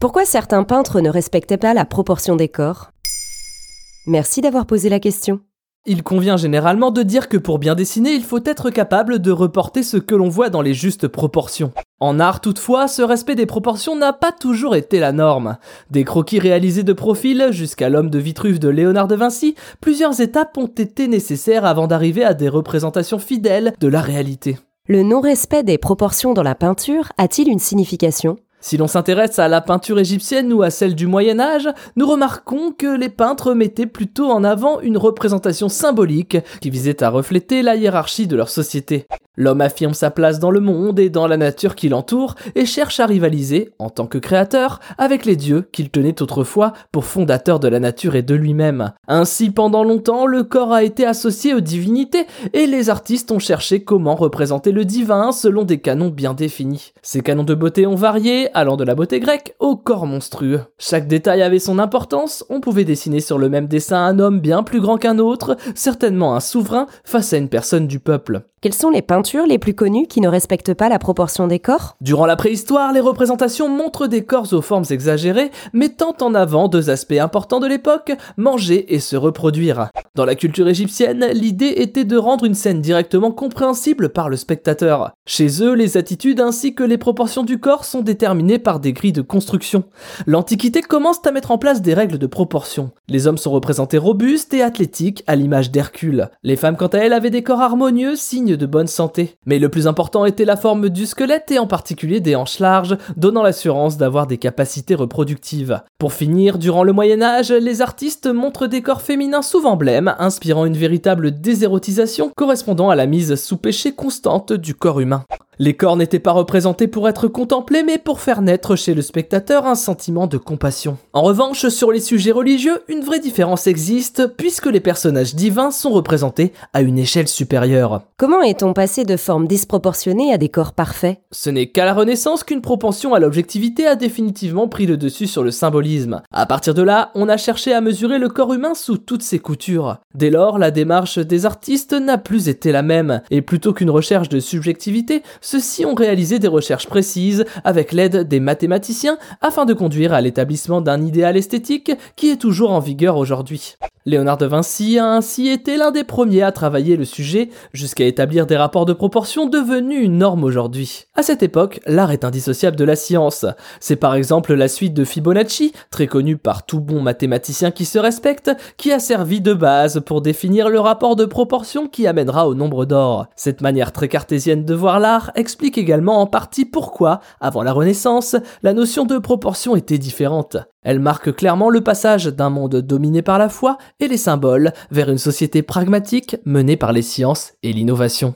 Pourquoi certains peintres ne respectaient pas la proportion des corps? Merci d'avoir posé la question. Il convient généralement de dire que pour bien dessiner, il faut être capable de reporter ce que l'on voit dans les justes proportions. En art toutefois, ce respect des proportions n'a pas toujours été la norme. Des croquis réalisés de profil jusqu'à l'homme de Vitruve de Léonard de Vinci, plusieurs étapes ont été nécessaires avant d'arriver à des représentations fidèles de la réalité. Le non-respect des proportions dans la peinture a-t-il une signification? Si l'on s'intéresse à la peinture égyptienne ou à celle du Moyen Âge, nous remarquons que les peintres mettaient plutôt en avant une représentation symbolique qui visait à refléter la hiérarchie de leur société. L'homme affirme sa place dans le monde et dans la nature qui l'entoure et cherche à rivaliser, en tant que créateur, avec les dieux qu'il tenait autrefois pour fondateurs de la nature et de lui-même. Ainsi, pendant longtemps, le corps a été associé aux divinités et les artistes ont cherché comment représenter le divin selon des canons bien définis. Ces canons de beauté ont varié, allant de la beauté grecque au corps monstrueux. Chaque détail avait son importance, on pouvait dessiner sur le même dessin un homme bien plus grand qu'un autre, certainement un souverain face à une personne du peuple. Quelles sont les peintures les plus connues qui ne respectent pas la proportion des corps? Durant la préhistoire, les représentations montrent des corps aux formes exagérées, mettant en avant deux aspects importants de l'époque, manger et se reproduire. Dans la culture égyptienne, l'idée était de rendre une scène directement compréhensible par le spectateur. Chez eux, les attitudes ainsi que les proportions du corps sont déterminées par des grilles de construction. L'Antiquité commence à mettre en place des règles de proportion. Les hommes sont représentés robustes et athlétiques à l'image d'Hercule. Les femmes quant à elles avaient des corps harmonieux, de bonne santé. Mais le plus important était la forme du squelette et en particulier des hanches larges, donnant l'assurance d'avoir des capacités reproductives. Pour finir, durant le Moyen Âge, les artistes montrent des corps féminins souvent blêmes, inspirant une véritable désérotisation correspondant à la mise sous péché constante du corps humain. Les corps n'étaient pas représentés pour être contemplés, mais pour faire naître chez le spectateur un sentiment de compassion. En revanche, sur les sujets religieux, une vraie différence existe, puisque les personnages divins sont représentés à une échelle supérieure. Comment est-on passé de formes disproportionnées à des corps parfaits? Ce n'est qu'à la Renaissance qu'une propension à l'objectivité a définitivement pris le dessus sur le symbolisme. À partir de là, on a cherché à mesurer le corps humain sous toutes ses coutures. Dès lors, la démarche des artistes n'a plus été la même, et plutôt qu'une recherche de subjectivité, ceux-ci ont réalisé des recherches précises avec l'aide des mathématiciens afin de conduire à l'établissement d'un idéal esthétique qui est toujours en vigueur aujourd'hui. Léonard de Vinci a ainsi été l'un des premiers à travailler le sujet jusqu'à établir des rapports de proportion devenus une norme aujourd'hui. À cette époque, l'art est indissociable de la science. C'est par exemple la suite de Fibonacci, très connue par tout bon mathématicien qui se respecte, qui a servi de base pour définir le rapport de proportion qui amènera au nombre d'or. Cette manière très cartésienne de voir l'art explique également en partie pourquoi, avant la Renaissance, la notion de proportion était différente. Elle marque clairement le passage d'un monde dominé par la foi et les symboles vers une société pragmatique menée par les sciences et l'innovation.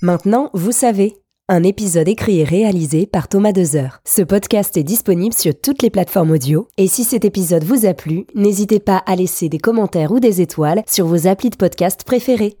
Maintenant, vous savez. Un épisode écrit et réalisé par Thomas Dezer. Ce podcast est disponible sur toutes les plateformes audio. Et si cet épisode vous a plu, n'hésitez pas à laisser des commentaires ou des étoiles sur vos applis de podcast préférés.